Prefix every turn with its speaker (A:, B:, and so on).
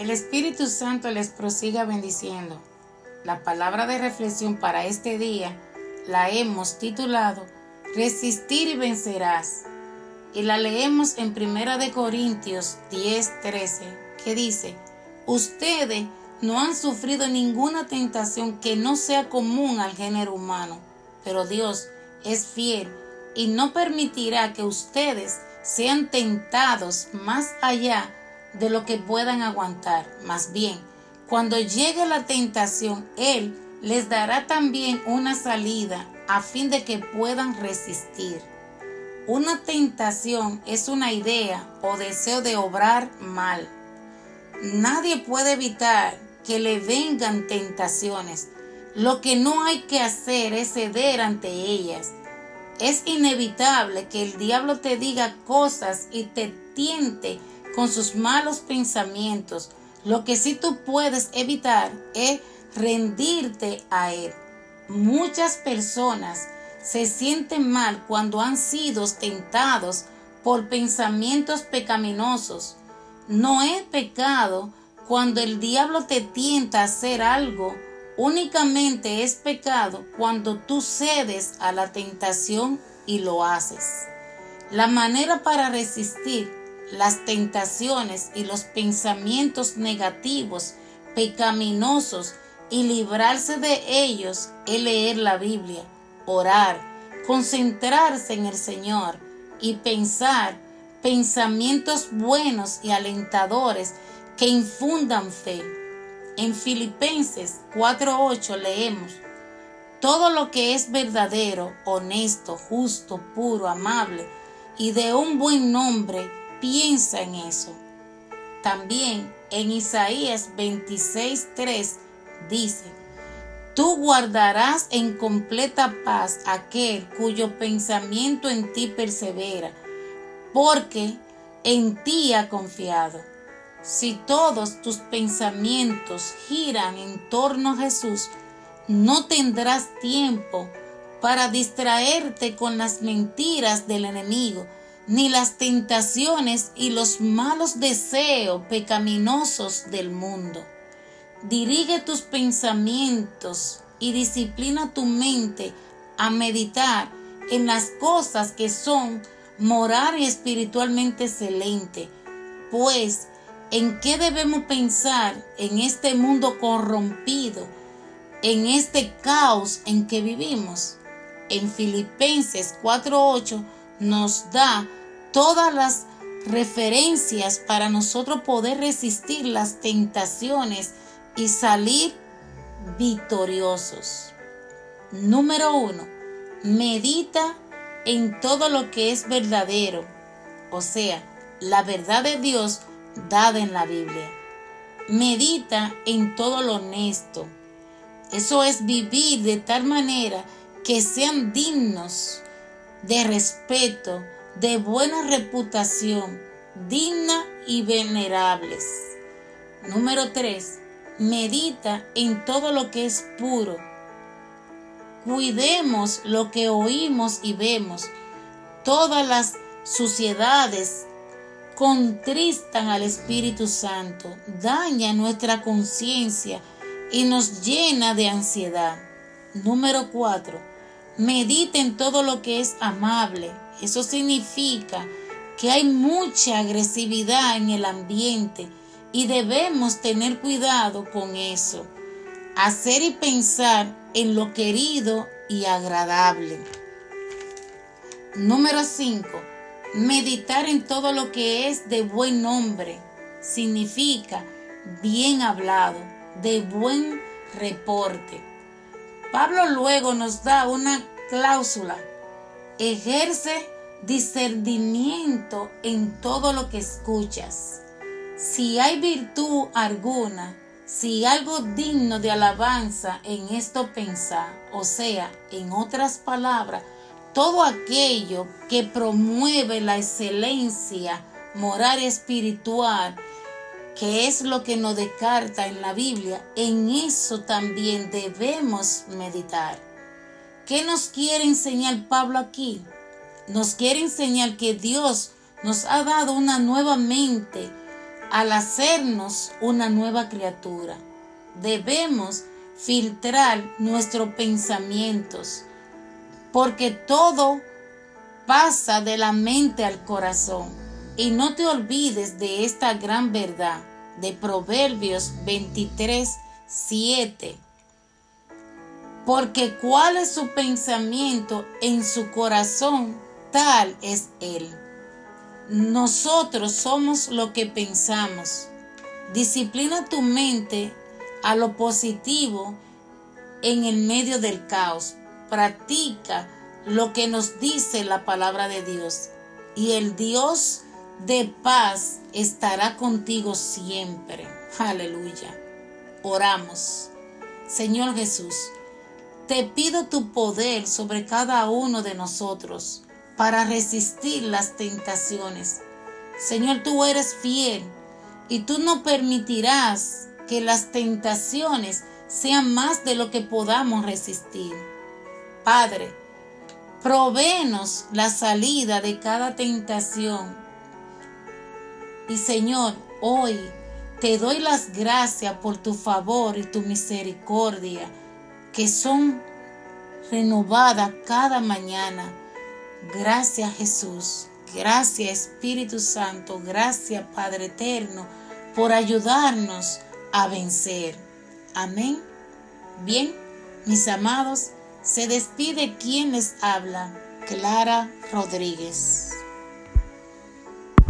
A: El Espíritu Santo les prosiga bendiciendo. La palabra de reflexión para este día la hemos titulado Resistir y vencerás. Y la leemos en Primera de Corintios 10, 13, que dice, Ustedes no han sufrido ninguna tentación que no sea común al género humano, pero Dios es fiel y no permitirá que ustedes sean tentados más allá de lo que puedan aguantar. Más bien, cuando llegue la tentación, Él les dará también una salida a fin de que puedan resistir. Una tentación es una idea o deseo de obrar mal. Nadie puede evitar que le vengan tentaciones. Lo que no hay que hacer es ceder ante ellas. Es inevitable que el diablo te diga cosas y te tiente con sus malos pensamientos. Lo que sí tú puedes evitar es rendirte a él. Muchas personas se sienten mal cuando han sido tentados por pensamientos pecaminosos. No es pecado cuando el diablo te tienta a hacer algo. Únicamente es pecado cuando tú cedes a la tentación y lo haces. La manera para resistir las tentaciones y los pensamientos negativos, pecaminosos y librarse de ellos es leer la Biblia, orar, concentrarse en el Señor y pensar pensamientos buenos y alentadores que infundan fe. En Filipenses 4:8 leemos, todo lo que es verdadero, honesto, justo, puro, amable y de un buen nombre, piensa en eso. También en Isaías 26:3 dice, Tú guardarás en completa paz aquel cuyo pensamiento en ti persevera, porque en ti ha confiado. Si todos tus pensamientos giran en torno a Jesús, no tendrás tiempo para distraerte con las mentiras del enemigo, ni las tentaciones y los malos deseos pecaminosos del mundo. Dirige tus pensamientos y disciplina tu mente a meditar en las cosas que son moral y espiritualmente excelente. Pues, ¿en qué debemos pensar en este mundo corrompido, en este caos en que vivimos? En Filipenses 4.8 nos da todas las referencias para nosotros poder resistir las tentaciones y salir victoriosos. Número uno, medita en todo lo que es verdadero, o sea, la verdad de Dios dada en la Biblia. Medita en todo lo honesto. Eso es vivir de tal manera que sean dignos de respeto, de buena reputación, digna y venerables. Número 3 medita en todo lo que es puro. Cuidemos lo que oímos y vemos. Todas las suciedades contristan al Espíritu Santo, daña nuestra conciencia y nos llena de ansiedad. Número 4. Medita en todo lo que es amable. Eso significa que hay mucha agresividad en el ambiente y debemos tener cuidado con eso. Hacer y pensar en lo querido y agradable. Número 5. Meditar en todo lo que es de buen nombre. Significa bien hablado, de buen reporte. Pablo luego nos da una cláusula. Ejerce discernimiento en todo lo que escuchas si hay virtud alguna, si algo digno de alabanza en esto pensar, o sea, en otras palabras, todo aquello que promueve la excelencia moral espiritual, que es lo que nos descarta en la Biblia, en eso también debemos meditar. ¿Qué nos quiere enseñar Pablo aquí? Nos quiere enseñar que Dios nos ha dado una nueva mente, al hacernos una nueva criatura. Debemos filtrar nuestros pensamientos, porque todo pasa de la mente al corazón. Y no te olvides de esta gran verdad de Proverbios 23, 7. Porque cuál es su pensamiento en su corazón, tal es él. Nosotros somos lo que pensamos. Disciplina tu mente a lo positivo en el medio del caos. Practica lo que nos dice la palabra de Dios. Y el Dios de paz estará contigo siempre. Aleluya. Oramos. Señor Jesús, te pido tu poder sobre cada uno de nosotros para resistir las tentaciones. Señor, tú eres fiel y tú no permitirás que las tentaciones sean más de lo que podamos resistir. Padre, provéenos la salida de cada tentación. Y Señor, hoy te doy las gracias por tu favor y tu misericordia, que son renovadas cada mañana. Gracias Jesús, gracias Espíritu Santo, gracias Padre Eterno por ayudarnos a vencer. Amén. Bien, mis amados, se despide quien les habla, Clara Rodríguez.